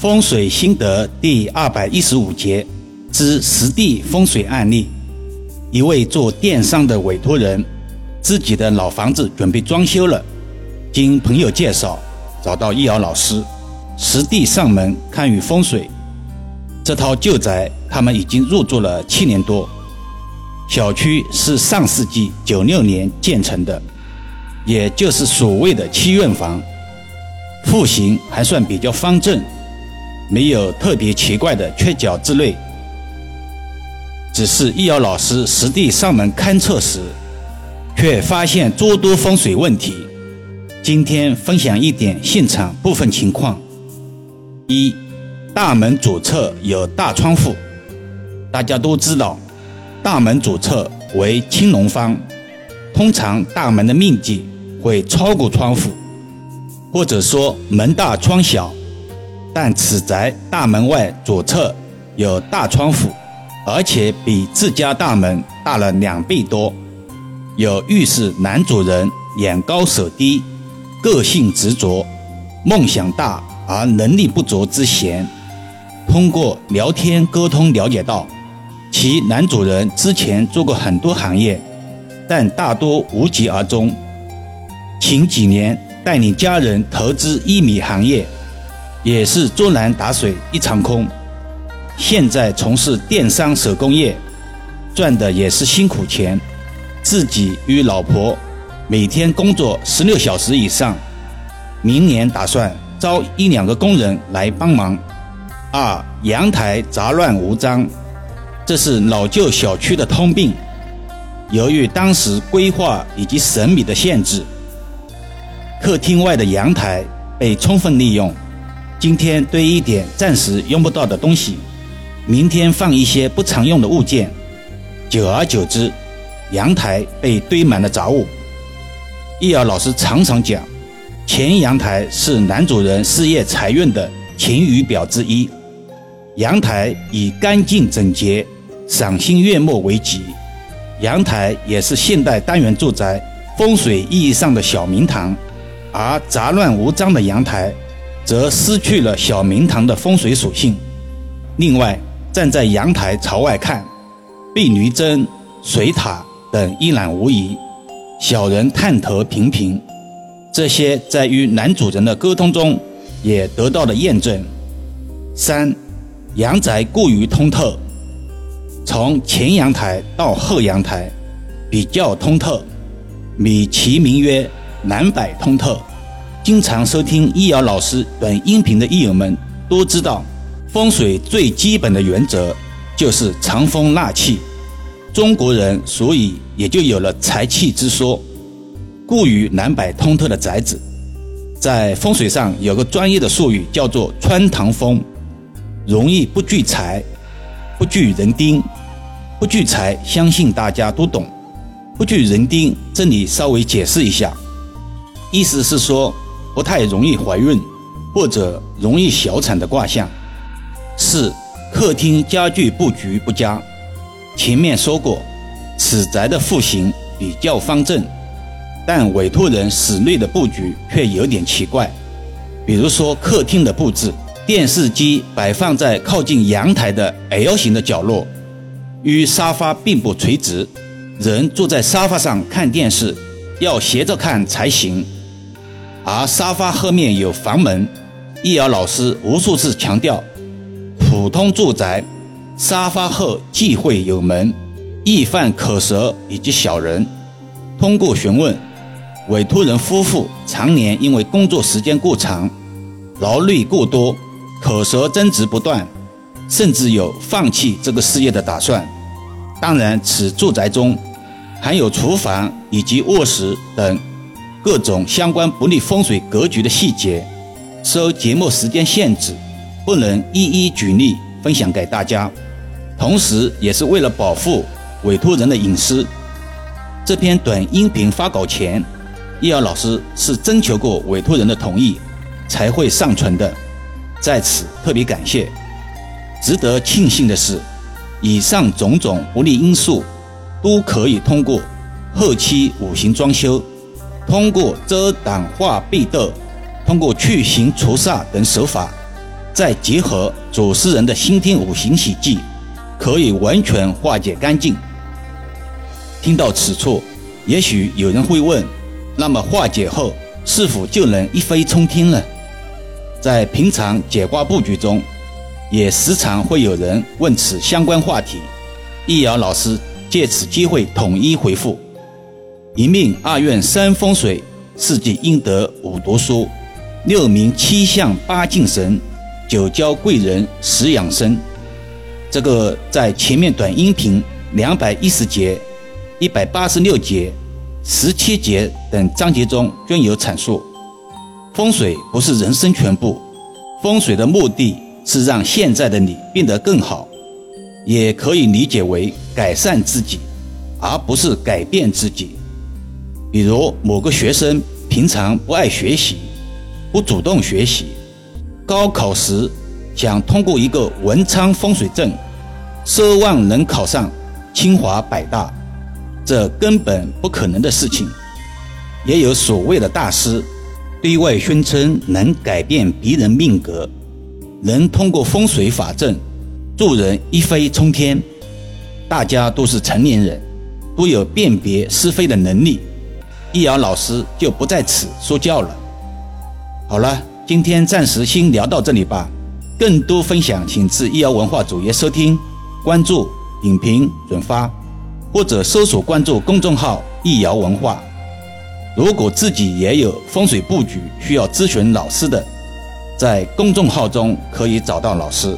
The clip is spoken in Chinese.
风水心得第二百一十五节之实地风水案例：一位做电商的委托人，自己的老房子准备装修了，经朋友介绍找到易遥老师实地上门看与风水。这套旧宅他们已经入住了七年多，小区是上世纪九六年建成的，也就是所谓的七院房，户型还算比较方正。没有特别奇怪的缺角之类，只是易遥老师实地上门勘测时，却发现诸多风水问题。今天分享一点现场部分情况：一、大门左侧有大窗户，大家都知道，大门左侧为青龙方，通常大门的面积会超过窗户，或者说门大窗小。但此宅大门外左侧有大窗户，而且比自家大门大了两倍多，有预示男主人眼高手低、个性执着、梦想大而能力不足之嫌。通过聊天沟通了解到，其男主人之前做过很多行业，但大多无疾而终。前几年带领家人投资一米行业。也是捉难打水一场空，现在从事电商手工业，赚的也是辛苦钱，自己与老婆每天工作十六小时以上，明年打算招一两个工人来帮忙。二阳台杂乱无章，这是老旧小区的通病，由于当时规划以及审美的限制，客厅外的阳台被充分利用。今天堆一点暂时用不到的东西，明天放一些不常用的物件，久而久之，阳台被堆满了杂物。易遥老师常常讲，前阳台是男主人事业财运的晴雨表之一，阳台以干净整洁、赏心悦目为吉，阳台也是现代单元住宅风水意义上的小明堂，而杂乱无章的阳台。则失去了小明堂的风水属性。另外，站在阳台朝外看，壁驴针、水塔等一览无遗，小人探头频频。这些在与男主人的沟通中也得到了验证。三，阳宅过于通透，从前阳台到后阳台比较通透，米其名曰南北通透。经常收听易遥老师等音频的益友们都知道，风水最基本的原则就是藏风纳气。中国人所以也就有了财气之说。故于南北通透的宅子，在风水上有个专业的术语叫做穿堂风，容易不聚财，不聚人丁。不聚财，相信大家都懂。不聚人丁，这里稍微解释一下，意思是说。不太容易怀孕，或者容易小产的卦象。四、客厅家具布局不佳。前面说过，此宅的户型比较方正，但委托人室内的布局却有点奇怪。比如说客厅的布置，电视机摆放在靠近阳台的 L 型的角落，与沙发并不垂直，人坐在沙发上看电视要斜着看才行。而沙发后面有房门，易遥老师无数次强调，普通住宅沙发后忌讳有门，易犯口舌以及小人。通过询问，委托人夫妇常年因为工作时间过长，劳累过多，口舌争执不断，甚至有放弃这个事业的打算。当然，此住宅中还有厨房以及卧室等。各种相关不利风水格局的细节，受节目时间限制，不能一一举例分享给大家。同时，也是为了保护委托人的隐私，这篇短音频发稿前，易遥老师是征求过委托人的同意才会上传的，在此特别感谢。值得庆幸的是，以上种种不利因素都可以通过后期五行装修。通过遮挡化壁斗，通过去形除煞等手法，再结合主持人的先天五行喜忌，可以完全化解干净。听到此处，也许有人会问：那么化解后是否就能一飞冲天了？在平常解卦布局中，也时常会有人问此相关话题。易遥老师借此机会统一回复：一命二运三风水，四季应得五读书，六名七相八敬神，九交贵人十养生。这个在前面短音频两百一十节、一百八十六节、十七节等章节中均有阐述。风水不是人生全部，风水的目的是让现在的你变得更好，也可以理解为改善自己，而不是改变自己。比如某个学生平常不爱学习，不主动学习，高考时想通过一个文昌风水阵，奢望能考上清华北大，这根本不可能的事情。也有所谓的大师。对外宣称能改变别人命格，能通过风水法阵助人一飞冲天。大家都是成年人，都有辨别是非的能力。易遥老师就不在此说教了。好了，今天暂时先聊到这里吧。更多分享，请至易遥文化主页收听、关注、点评、转发，或者搜索关注公众号“易遥文化”。如果自己也有风水布局需要咨询老师的，在公众号中可以找到老师。